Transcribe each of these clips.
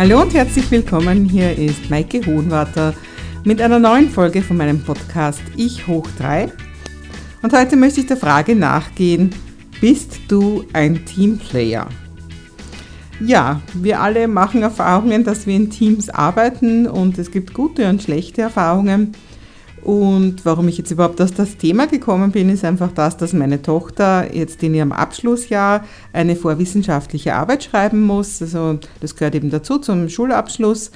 Hallo und herzlich willkommen. Hier ist Maike Hohenwarter mit einer neuen Folge von meinem Podcast Ich hoch 3. Und heute möchte ich der Frage nachgehen, bist du ein Teamplayer? Ja, wir alle machen Erfahrungen, dass wir in Teams arbeiten und es gibt gute und schlechte Erfahrungen. Und warum ich jetzt überhaupt auf das Thema gekommen bin, ist einfach das, dass meine Tochter jetzt in ihrem Abschlussjahr eine vorwissenschaftliche Arbeit schreiben muss. Also das gehört eben dazu zum Schulabschluss.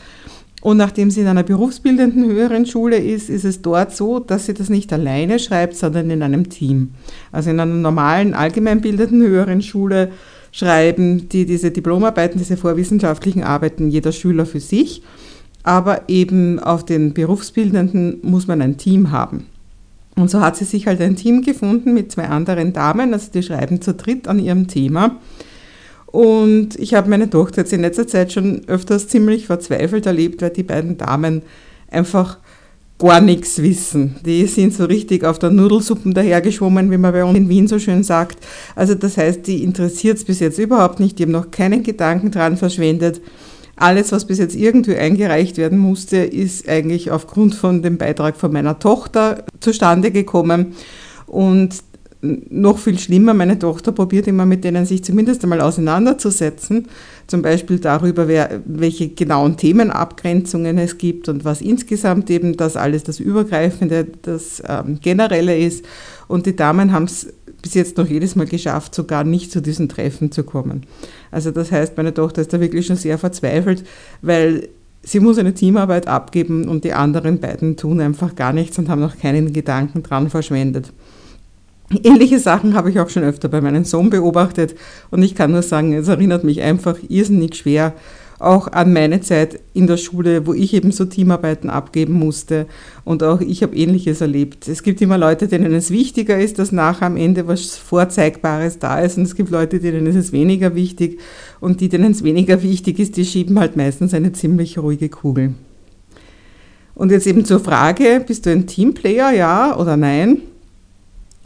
Und nachdem sie in einer berufsbildenden höheren Schule ist, ist es dort so, dass sie das nicht alleine schreibt, sondern in einem Team. Also in einer normalen, allgemeinbildenden höheren Schule schreiben die diese Diplomarbeiten, diese vorwissenschaftlichen Arbeiten jeder Schüler für sich aber eben auf den Berufsbildenden muss man ein Team haben. Und so hat sie sich halt ein Team gefunden mit zwei anderen Damen, also die schreiben zu dritt an ihrem Thema. Und ich habe meine Tochter jetzt in letzter Zeit schon öfters ziemlich verzweifelt erlebt, weil die beiden Damen einfach gar nichts wissen. Die sind so richtig auf der Nudelsuppen dahergeschwommen, wie man bei uns in Wien so schön sagt. Also das heißt, die interessiert es bis jetzt überhaupt nicht, die haben noch keinen Gedanken dran verschwendet. Alles, was bis jetzt irgendwie eingereicht werden musste, ist eigentlich aufgrund von dem Beitrag von meiner Tochter zustande gekommen. Und noch viel schlimmer, meine Tochter probiert immer mit denen sich zumindest einmal auseinanderzusetzen, zum Beispiel darüber, wer, welche genauen Themenabgrenzungen es gibt und was insgesamt eben das alles das Übergreifende, das ähm, Generelle ist. Und die Damen haben es bis jetzt noch jedes Mal geschafft, sogar nicht zu diesen Treffen zu kommen. Also das heißt, meine Tochter ist da wirklich schon sehr verzweifelt, weil sie muss eine Teamarbeit abgeben und die anderen beiden tun einfach gar nichts und haben noch keinen Gedanken dran verschwendet. Ähnliche Sachen habe ich auch schon öfter bei meinem Sohn beobachtet und ich kann nur sagen, es erinnert mich einfach irrsinnig schwer auch an meine Zeit in der Schule, wo ich eben so Teamarbeiten abgeben musste. Und auch ich habe Ähnliches erlebt. Es gibt immer Leute, denen es wichtiger ist, dass nachher am Ende was Vorzeigbares da ist. Und es gibt Leute, denen ist es weniger wichtig. Und die, denen es weniger wichtig ist, die schieben halt meistens eine ziemlich ruhige Kugel. Und jetzt eben zur Frage, bist du ein Teamplayer, ja oder nein?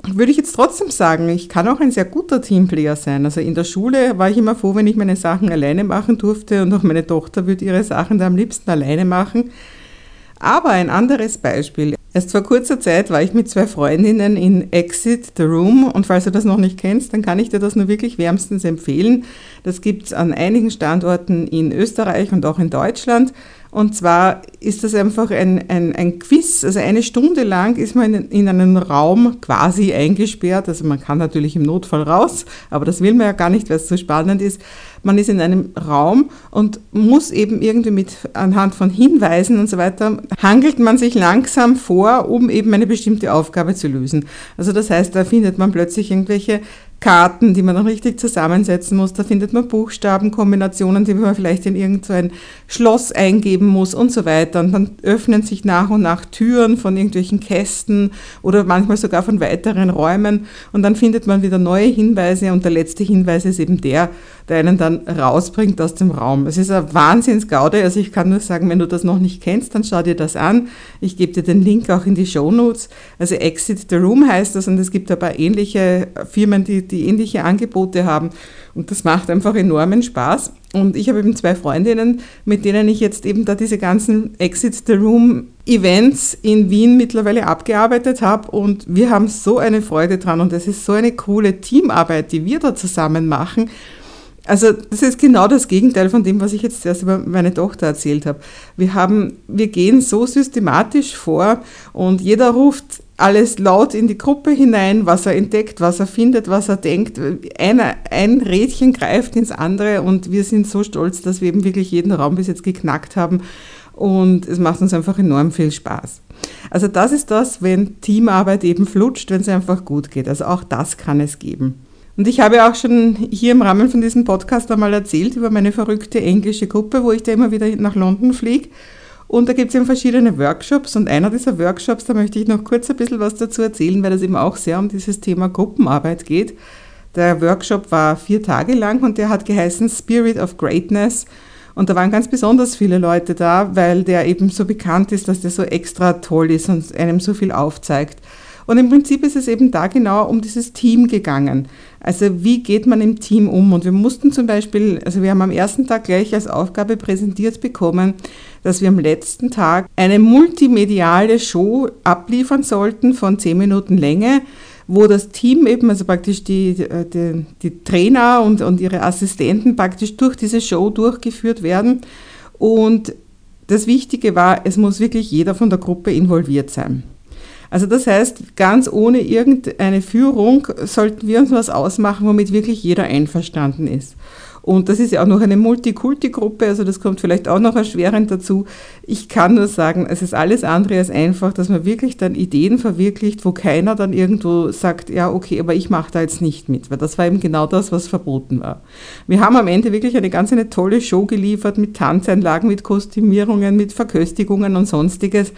Würde ich jetzt trotzdem sagen, ich kann auch ein sehr guter Teamplayer sein. Also in der Schule war ich immer froh, wenn ich meine Sachen alleine machen durfte und auch meine Tochter würde ihre Sachen da am liebsten alleine machen. Aber ein anderes Beispiel. Erst vor kurzer Zeit war ich mit zwei Freundinnen in Exit the Room und falls du das noch nicht kennst, dann kann ich dir das nur wirklich wärmstens empfehlen. Das gibt es an einigen Standorten in Österreich und auch in Deutschland. Und zwar ist das einfach ein, ein, ein Quiz, also eine Stunde lang ist man in, in einen Raum quasi eingesperrt. Also man kann natürlich im Notfall raus, aber das will man ja gar nicht, weil es so spannend ist. Man ist in einem Raum und muss eben irgendwie mit anhand von Hinweisen und so weiter, hangelt man sich langsam vor, um eben eine bestimmte Aufgabe zu lösen. Also das heißt, da findet man plötzlich irgendwelche Karten, die man dann richtig zusammensetzen muss. Da findet man Buchstabenkombinationen, die man vielleicht in irgendein Schloss eingeben muss und so weiter. Und dann öffnen sich nach und nach Türen von irgendwelchen Kästen oder manchmal sogar von weiteren Räumen. Und dann findet man wieder neue Hinweise und der letzte Hinweis ist eben der, der einen dann rausbringt aus dem Raum. Es ist ein Wahnsinnsgaude. Also ich kann nur sagen, wenn du das noch nicht kennst, dann schau dir das an. Ich gebe dir den Link auch in die Show Notes. Also Exit the Room heißt das und es gibt ein paar ähnliche Firmen, die, die ähnliche Angebote haben. Und das macht einfach enormen Spaß. Und ich habe eben zwei Freundinnen, mit denen ich jetzt eben da diese ganzen Exit the Room Events in Wien mittlerweile abgearbeitet habe. Und wir haben so eine Freude dran und es ist so eine coole Teamarbeit, die wir da zusammen machen. Also das ist genau das Gegenteil von dem, was ich jetzt erst über meine Tochter erzählt habe. Wir haben, wir gehen so systematisch vor und jeder ruft alles laut in die Gruppe hinein, was er entdeckt, was er findet, was er denkt. Eine, ein Rädchen greift ins andere und wir sind so stolz, dass wir eben wirklich jeden Raum bis jetzt geknackt haben und es macht uns einfach enorm viel Spaß. Also das ist das, wenn Teamarbeit eben flutscht, wenn es einfach gut geht. Also auch das kann es geben. Und ich habe auch schon hier im Rahmen von diesem Podcast einmal erzählt über meine verrückte englische Gruppe, wo ich da immer wieder nach London fliege. Und da gibt es eben verschiedene Workshops und einer dieser Workshops, da möchte ich noch kurz ein bisschen was dazu erzählen, weil es eben auch sehr um dieses Thema Gruppenarbeit geht. Der Workshop war vier Tage lang und der hat geheißen Spirit of Greatness. Und da waren ganz besonders viele Leute da, weil der eben so bekannt ist, dass der so extra toll ist und einem so viel aufzeigt. Und im Prinzip ist es eben da genau um dieses Team gegangen. Also wie geht man im Team um? Und wir mussten zum Beispiel, also wir haben am ersten Tag gleich als Aufgabe präsentiert bekommen, dass wir am letzten Tag eine multimediale Show abliefern sollten von zehn Minuten Länge, wo das Team eben, also praktisch die, die, die Trainer und, und ihre Assistenten praktisch durch diese Show durchgeführt werden. Und das Wichtige war, es muss wirklich jeder von der Gruppe involviert sein. Also das heißt, ganz ohne irgendeine Führung sollten wir uns was ausmachen, womit wirklich jeder einverstanden ist. Und das ist ja auch noch eine Multikulti-Gruppe, also das kommt vielleicht auch noch erschwerend dazu. Ich kann nur sagen, es ist alles andere als einfach, dass man wirklich dann Ideen verwirklicht, wo keiner dann irgendwo sagt, ja, okay, aber ich mache da jetzt nicht mit, weil das war eben genau das, was verboten war. Wir haben am Ende wirklich eine ganz eine tolle Show geliefert mit Tanzeinlagen, mit Kostümierungen, mit Verköstigungen und sonstiges.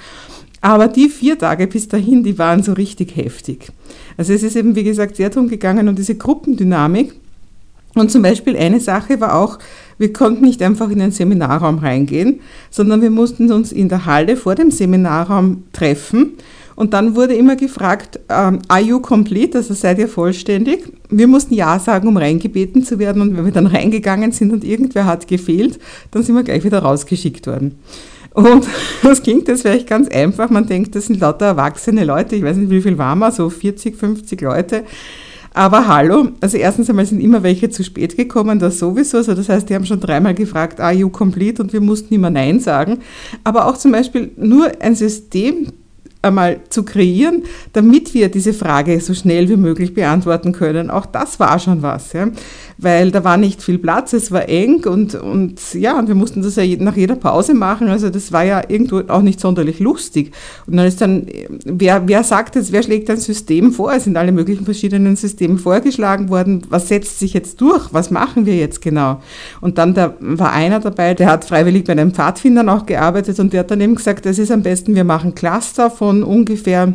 Aber die vier Tage bis dahin, die waren so richtig heftig. Also es ist eben, wie gesagt, sehr darum gegangen um diese Gruppendynamik. Und zum Beispiel eine Sache war auch, wir konnten nicht einfach in den Seminarraum reingehen, sondern wir mussten uns in der Halle vor dem Seminarraum treffen. Und dann wurde immer gefragt, ähm, are you complete, also seid ihr vollständig? Wir mussten Ja sagen, um reingebeten zu werden. Und wenn wir dann reingegangen sind und irgendwer hat gefehlt, dann sind wir gleich wieder rausgeschickt worden. Und das klingt jetzt vielleicht ganz einfach. Man denkt, das sind lauter erwachsene Leute. Ich weiß nicht, wie viel waren wir, so 40, 50 Leute. Aber hallo, also erstens einmal sind immer welche zu spät gekommen, das sowieso. Also das heißt, die haben schon dreimal gefragt, are you complete? Und wir mussten immer Nein sagen. Aber auch zum Beispiel nur ein System einmal zu kreieren, damit wir diese Frage so schnell wie möglich beantworten können. Auch das war schon was, ja? weil da war nicht viel Platz, es war eng und, und ja, und wir mussten das ja nach jeder Pause machen, also das war ja irgendwo auch nicht sonderlich lustig. Und dann ist dann, wer, wer sagt jetzt, wer schlägt ein System vor? Es sind alle möglichen verschiedenen Systeme vorgeschlagen worden. Was setzt sich jetzt durch? Was machen wir jetzt genau? Und dann da war einer dabei, der hat freiwillig bei einem Pfadfindern auch gearbeitet und der hat dann eben gesagt, es ist am besten, wir machen Cluster von von ungefähr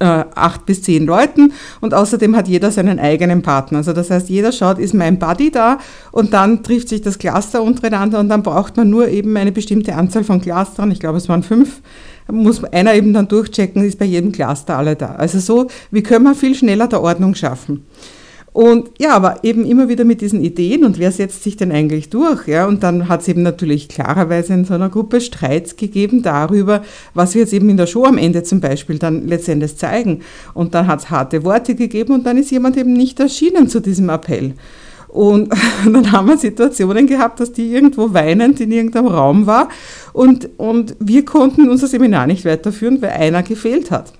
äh, acht bis zehn Leuten und außerdem hat jeder seinen eigenen Partner. Also das heißt, jeder schaut, ist mein Buddy da und dann trifft sich das Cluster untereinander und dann braucht man nur eben eine bestimmte Anzahl von Clustern, ich glaube es waren fünf, muss einer eben dann durchchecken, ist bei jedem Cluster alle da. Also so, wie können wir viel schneller der Ordnung schaffen? Und ja, aber eben immer wieder mit diesen Ideen und wer setzt sich denn eigentlich durch? Ja, und dann hat es eben natürlich klarerweise in so einer Gruppe Streits gegeben darüber, was wir jetzt eben in der Show am Ende zum Beispiel dann letztendlich zeigen. Und dann hat es harte Worte gegeben und dann ist jemand eben nicht erschienen zu diesem Appell. Und dann haben wir Situationen gehabt, dass die irgendwo weinend in irgendeinem Raum war und, und wir konnten unser Seminar nicht weiterführen, weil einer gefehlt hat.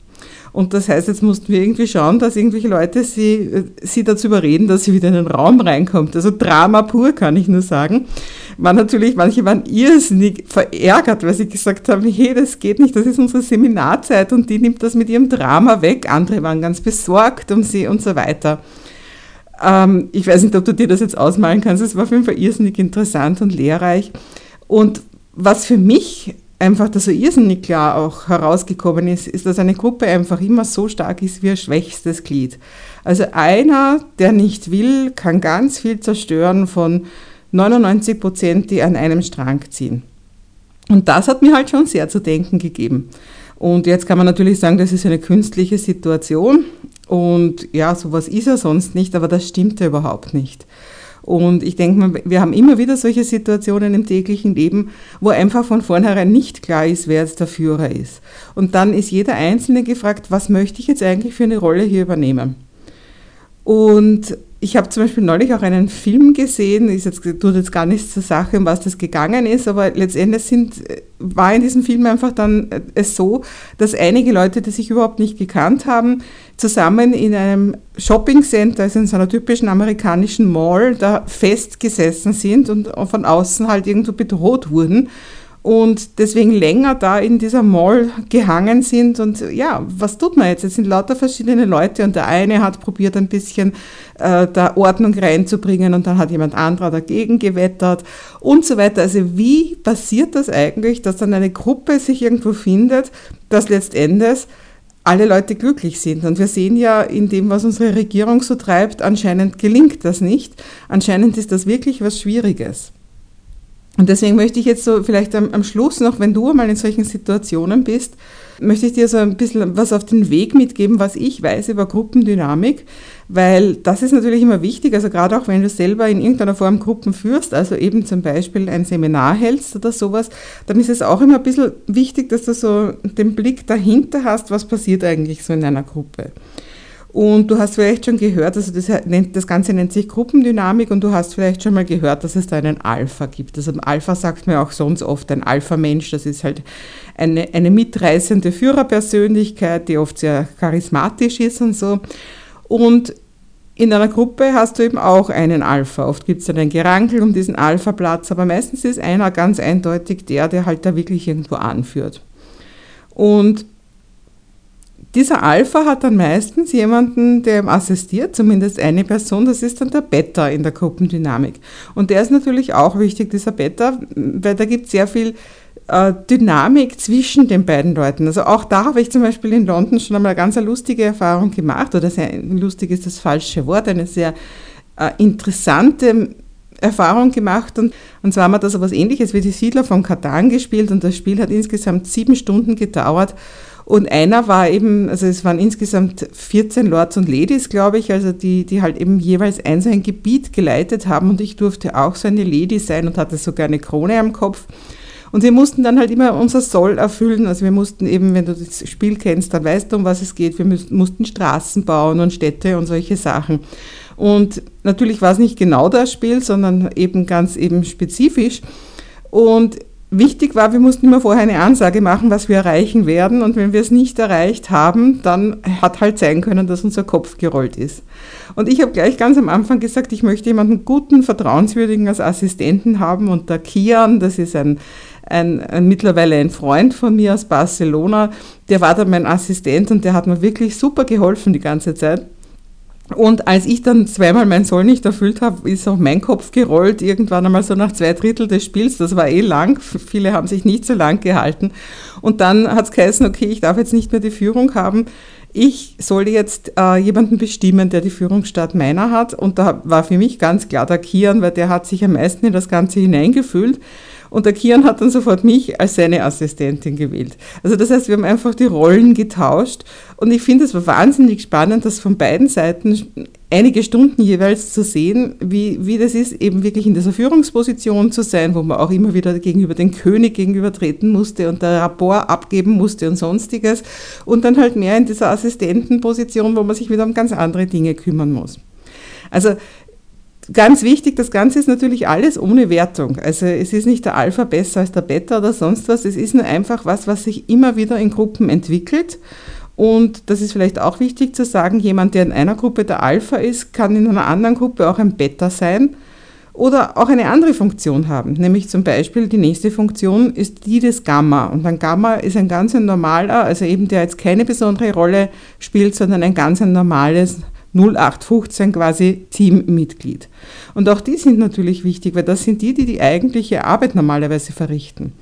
Und das heißt, jetzt mussten wir irgendwie schauen, dass irgendwelche Leute sie, sie dazu überreden, dass sie wieder in den Raum reinkommt. Also Drama pur, kann ich nur sagen. War natürlich, manche waren irrsinnig verärgert, weil sie gesagt haben, hey, das geht nicht, das ist unsere Seminarzeit und die nimmt das mit ihrem Drama weg. Andere waren ganz besorgt um sie und so weiter. Ähm, ich weiß nicht, ob du dir das jetzt ausmalen kannst. Es war auf jeden Fall irrsinnig interessant und lehrreich. Und was für mich einfach da so irrsinnig klar auch herausgekommen ist, ist, dass eine Gruppe einfach immer so stark ist wie ein schwächstes Glied. Also einer, der nicht will, kann ganz viel zerstören von 99 Prozent, die an einem Strang ziehen. Und das hat mir halt schon sehr zu denken gegeben. Und jetzt kann man natürlich sagen, das ist eine künstliche Situation und ja, sowas ist ja sonst nicht, aber das stimmt ja überhaupt nicht. Und ich denke mal, wir haben immer wieder solche Situationen im täglichen Leben, wo einfach von vornherein nicht klar ist, wer jetzt der Führer ist. Und dann ist jeder Einzelne gefragt, was möchte ich jetzt eigentlich für eine Rolle hier übernehmen? Und ich habe zum Beispiel neulich auch einen Film gesehen, ist jetzt, tut jetzt gar nichts zur Sache, um was das gegangen ist, aber letztendlich sind, war in diesem Film einfach dann äh, es so, dass einige Leute, die sich überhaupt nicht gekannt haben, zusammen in einem Shoppingcenter, also in so einer typischen amerikanischen Mall, da festgesessen sind und von außen halt irgendwo bedroht wurden. Und deswegen länger da in dieser Mall gehangen sind. Und ja, was tut man jetzt? Es sind lauter verschiedene Leute und der eine hat probiert ein bisschen äh, da Ordnung reinzubringen und dann hat jemand anderer dagegen gewettert und so weiter. Also wie passiert das eigentlich, dass dann eine Gruppe sich irgendwo findet, dass letztendlich alle Leute glücklich sind. Und wir sehen ja in dem, was unsere Regierung so treibt, anscheinend gelingt das nicht. Anscheinend ist das wirklich was Schwieriges. Und deswegen möchte ich jetzt so vielleicht am, am Schluss noch, wenn du einmal in solchen Situationen bist, möchte ich dir so ein bisschen was auf den Weg mitgeben, was ich weiß über Gruppendynamik, weil das ist natürlich immer wichtig, also gerade auch wenn du selber in irgendeiner Form Gruppen führst, also eben zum Beispiel ein Seminar hältst oder sowas, dann ist es auch immer ein bisschen wichtig, dass du so den Blick dahinter hast, was passiert eigentlich so in einer Gruppe. Und du hast vielleicht schon gehört, also das, nennt, das Ganze nennt sich Gruppendynamik und du hast vielleicht schon mal gehört, dass es da einen Alpha gibt. Also Alpha sagt man auch sonst oft, ein Alpha-Mensch, das ist halt eine, eine mitreißende Führerpersönlichkeit, die oft sehr charismatisch ist und so. Und in einer Gruppe hast du eben auch einen Alpha. Oft gibt es dann ein Gerankel um diesen Alpha-Platz, aber meistens ist einer ganz eindeutig der, der halt da wirklich irgendwo anführt. Und dieser Alpha hat dann meistens jemanden, der ihm assistiert, zumindest eine Person, das ist dann der Beta in der Gruppendynamik. Und der ist natürlich auch wichtig, dieser Beta, weil da gibt es sehr viel äh, Dynamik zwischen den beiden Leuten. Also auch da habe ich zum Beispiel in London schon einmal eine ganz lustige Erfahrung gemacht, oder sehr lustig ist das falsche Wort, eine sehr äh, interessante Erfahrung gemacht und, und zwar haben wir da so was ähnliches wie die Siedler von Katan gespielt und das Spiel hat insgesamt sieben Stunden gedauert und einer war eben, also es waren insgesamt 14 Lords und Ladies, glaube ich, also die, die halt eben jeweils ein so ein Gebiet geleitet haben und ich durfte auch so eine Lady sein und hatte sogar eine Krone am Kopf. Und wir mussten dann halt immer unser Soll erfüllen. Also wir mussten eben, wenn du das Spiel kennst, dann weißt du, um was es geht. Wir mussten Straßen bauen und Städte und solche Sachen. Und natürlich war es nicht genau das Spiel, sondern eben ganz eben spezifisch. Und Wichtig war, wir mussten immer vorher eine Ansage machen, was wir erreichen werden. Und wenn wir es nicht erreicht haben, dann hat halt sein können, dass unser Kopf gerollt ist. Und ich habe gleich ganz am Anfang gesagt, ich möchte jemanden guten, vertrauenswürdigen als Assistenten haben. Und der Kian, das ist ein, ein, ein, mittlerweile ein Freund von mir aus Barcelona, der war dann mein Assistent und der hat mir wirklich super geholfen die ganze Zeit. Und als ich dann zweimal mein Soll nicht erfüllt habe, ist auch mein Kopf gerollt, irgendwann einmal so nach zwei Drittel des Spiels. Das war eh lang, viele haben sich nicht so lang gehalten. Und dann hat es geheißen, okay, ich darf jetzt nicht mehr die Führung haben. Ich soll jetzt äh, jemanden bestimmen, der die Führung statt meiner hat. Und da war für mich ganz klar der Kian, weil der hat sich am meisten in das Ganze hineingefühlt. Und der Kian hat dann sofort mich als seine Assistentin gewählt. Also das heißt, wir haben einfach die Rollen getauscht. Und ich finde es war wahnsinnig spannend, das von beiden Seiten einige Stunden jeweils zu sehen, wie, wie das ist, eben wirklich in dieser Führungsposition zu sein, wo man auch immer wieder gegenüber dem König gegenübertreten musste und der Rapport abgeben musste und sonstiges. Und dann halt mehr in dieser Assistentenposition, wo man sich wieder um ganz andere Dinge kümmern muss. Also Ganz wichtig, das Ganze ist natürlich alles ohne Wertung. Also es ist nicht der Alpha besser als der Beta oder sonst was. Es ist nur einfach was, was sich immer wieder in Gruppen entwickelt. Und das ist vielleicht auch wichtig zu sagen, jemand, der in einer Gruppe der Alpha ist, kann in einer anderen Gruppe auch ein Beta sein oder auch eine andere Funktion haben. Nämlich zum Beispiel die nächste Funktion ist die des Gamma. Und ein Gamma ist ein ganz normaler, also eben der jetzt keine besondere Rolle spielt, sondern ein ganz ein normales 0815 quasi Teammitglied. Und auch die sind natürlich wichtig, weil das sind die, die die eigentliche Arbeit normalerweise verrichten.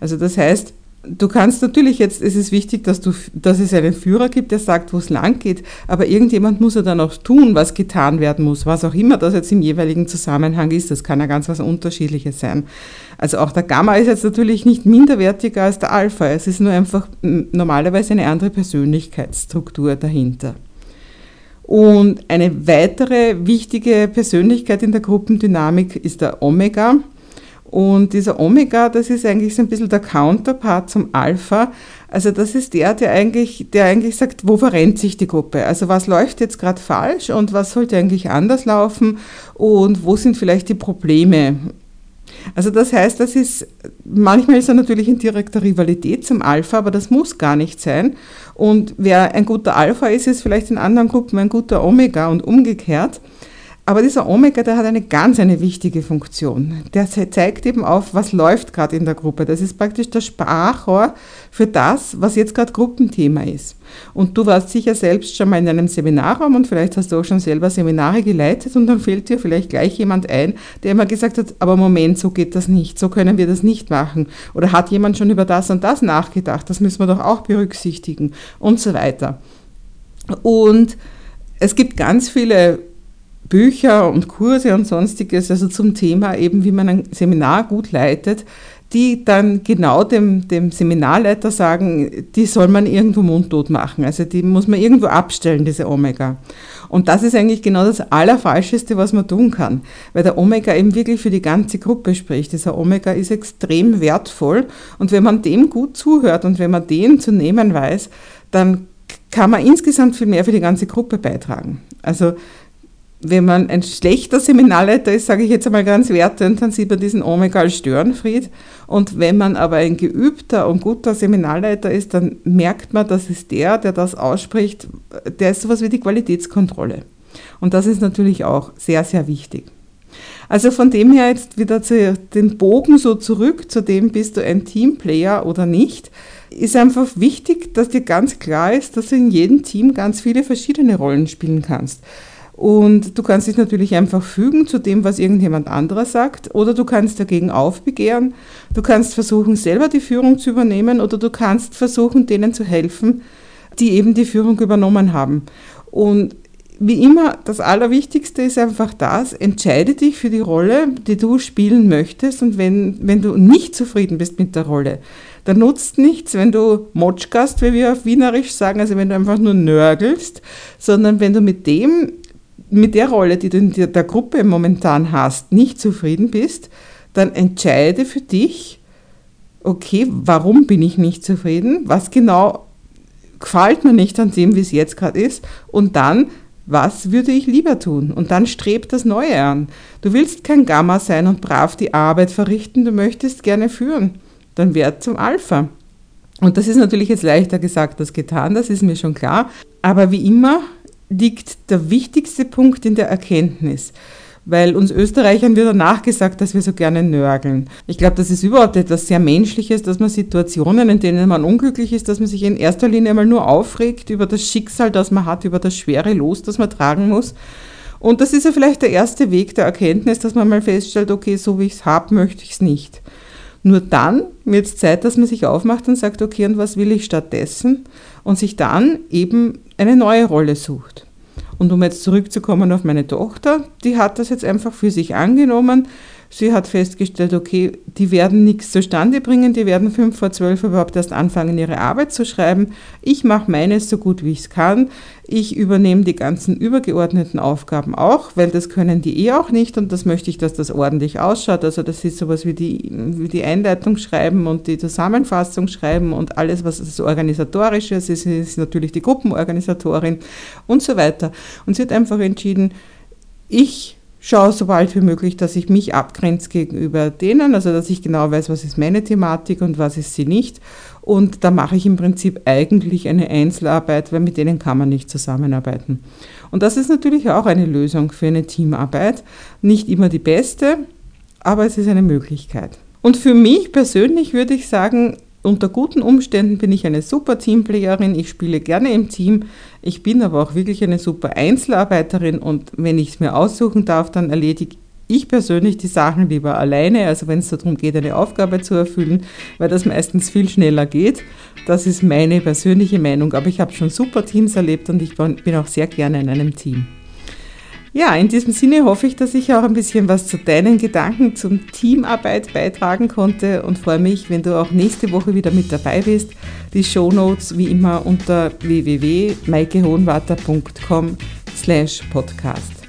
Also das heißt, du kannst natürlich jetzt, es ist wichtig, dass, du, dass es einen Führer gibt, der sagt, wo es lang geht, aber irgendjemand muss ja dann auch tun, was getan werden muss, was auch immer das jetzt im jeweiligen Zusammenhang ist. Das kann ja ganz was Unterschiedliches sein. Also auch der Gamma ist jetzt natürlich nicht minderwertiger als der Alpha. Es ist nur einfach normalerweise eine andere Persönlichkeitsstruktur dahinter. Und eine weitere wichtige Persönlichkeit in der Gruppendynamik ist der Omega. Und dieser Omega, das ist eigentlich so ein bisschen der Counterpart zum Alpha. Also das ist der, der eigentlich, der eigentlich sagt, wo verrennt sich die Gruppe? Also was läuft jetzt gerade falsch und was sollte eigentlich anders laufen und wo sind vielleicht die Probleme? Also das heißt, das ist, manchmal ist er natürlich in direkter Rivalität zum Alpha, aber das muss gar nicht sein. Und wer ein guter Alpha ist, ist vielleicht in anderen Gruppen ein guter Omega und umgekehrt. Aber dieser Omega, der hat eine ganz eine wichtige Funktion. Der zeigt eben auf, was läuft gerade in der Gruppe. Das ist praktisch der Sprachrohr für das, was jetzt gerade Gruppenthema ist. Und du warst sicher selbst schon mal in einem Seminarraum und vielleicht hast du auch schon selber Seminare geleitet und dann fällt dir vielleicht gleich jemand ein, der immer gesagt hat, aber Moment, so geht das nicht, so können wir das nicht machen. Oder hat jemand schon über das und das nachgedacht, das müssen wir doch auch berücksichtigen und so weiter. Und es gibt ganz viele Bücher und Kurse und sonstiges, also zum Thema eben, wie man ein Seminar gut leitet, die dann genau dem, dem Seminarleiter sagen, die soll man irgendwo mundtot machen. Also die muss man irgendwo abstellen, diese Omega. Und das ist eigentlich genau das Allerfalscheste, was man tun kann, weil der Omega eben wirklich für die ganze Gruppe spricht. Dieser Omega ist extrem wertvoll und wenn man dem gut zuhört und wenn man den zu nehmen weiß, dann kann man insgesamt viel mehr für die ganze Gruppe beitragen. Also wenn man ein schlechter Seminarleiter ist, sage ich jetzt einmal ganz wertend, dann sieht man diesen Omega als Störenfried. Und wenn man aber ein geübter und guter Seminarleiter ist, dann merkt man, das ist der, der das ausspricht, der ist sowas wie die Qualitätskontrolle. Und das ist natürlich auch sehr, sehr wichtig. Also von dem her jetzt wieder zu, den Bogen so zurück zu dem, bist du ein Teamplayer oder nicht, ist einfach wichtig, dass dir ganz klar ist, dass du in jedem Team ganz viele verschiedene Rollen spielen kannst. Und du kannst dich natürlich einfach fügen zu dem, was irgendjemand anderer sagt, oder du kannst dagegen aufbegehren. Du kannst versuchen, selber die Führung zu übernehmen, oder du kannst versuchen, denen zu helfen, die eben die Führung übernommen haben. Und wie immer, das Allerwichtigste ist einfach das, entscheide dich für die Rolle, die du spielen möchtest. Und wenn, wenn du nicht zufrieden bist mit der Rolle, dann nutzt nichts, wenn du Motschgast, wie wir auf Wienerisch sagen, also wenn du einfach nur nörgelst, sondern wenn du mit dem mit der Rolle, die du in der Gruppe momentan hast, nicht zufrieden bist, dann entscheide für dich, okay, warum bin ich nicht zufrieden? Was genau gefällt mir nicht an dem, wie es jetzt gerade ist? Und dann, was würde ich lieber tun? Und dann strebt das Neue an. Du willst kein Gamma sein und brav die Arbeit verrichten, du möchtest gerne führen. Dann werd zum Alpha. Und das ist natürlich jetzt leichter gesagt als getan, das ist mir schon klar. Aber wie immer liegt der wichtigste Punkt in der Erkenntnis. Weil uns Österreichern wird danach gesagt, dass wir so gerne nörgeln. Ich glaube, das ist überhaupt etwas sehr Menschliches, dass man Situationen, in denen man unglücklich ist, dass man sich in erster Linie einmal nur aufregt über das Schicksal, das man hat, über das schwere Los, das man tragen muss. Und das ist ja vielleicht der erste Weg der Erkenntnis, dass man mal feststellt, okay, so wie ich es habe, möchte ich es nicht. Nur dann wird es Zeit, dass man sich aufmacht und sagt, okay, und was will ich stattdessen? Und sich dann eben eine neue Rolle sucht. Und um jetzt zurückzukommen auf meine Tochter, die hat das jetzt einfach für sich angenommen Sie hat festgestellt, okay, die werden nichts zustande bringen, die werden fünf vor zwölf überhaupt erst anfangen, ihre Arbeit zu schreiben. Ich mache meines so gut wie ich es kann. Ich übernehme die ganzen übergeordneten Aufgaben auch, weil das können die eh auch nicht und das möchte ich, dass das ordentlich ausschaut. Also das ist sowas wie die, wie die Einleitung schreiben und die Zusammenfassung schreiben und alles, was das Organisatorische ist, ist, ist natürlich die Gruppenorganisatorin und so weiter. Und sie hat einfach entschieden, ich schaue so bald wie möglich, dass ich mich abgrenze gegenüber denen, also dass ich genau weiß, was ist meine Thematik und was ist sie nicht. Und da mache ich im Prinzip eigentlich eine Einzelarbeit, weil mit denen kann man nicht zusammenarbeiten. Und das ist natürlich auch eine Lösung für eine Teamarbeit. Nicht immer die beste, aber es ist eine Möglichkeit. Und für mich persönlich würde ich sagen, unter guten Umständen bin ich eine super Teamplayerin, ich spiele gerne im Team, ich bin aber auch wirklich eine super Einzelarbeiterin und wenn ich es mir aussuchen darf, dann erledige ich persönlich die Sachen lieber alleine, also wenn es darum geht, eine Aufgabe zu erfüllen, weil das meistens viel schneller geht. Das ist meine persönliche Meinung, aber ich habe schon super Teams erlebt und ich bin auch sehr gerne in einem Team. Ja, in diesem Sinne hoffe ich, dass ich auch ein bisschen was zu deinen Gedanken zum Teamarbeit beitragen konnte und freue mich, wenn du auch nächste Woche wieder mit dabei bist. Die Show Notes wie immer unter www.maikehohenwarter.com slash podcast.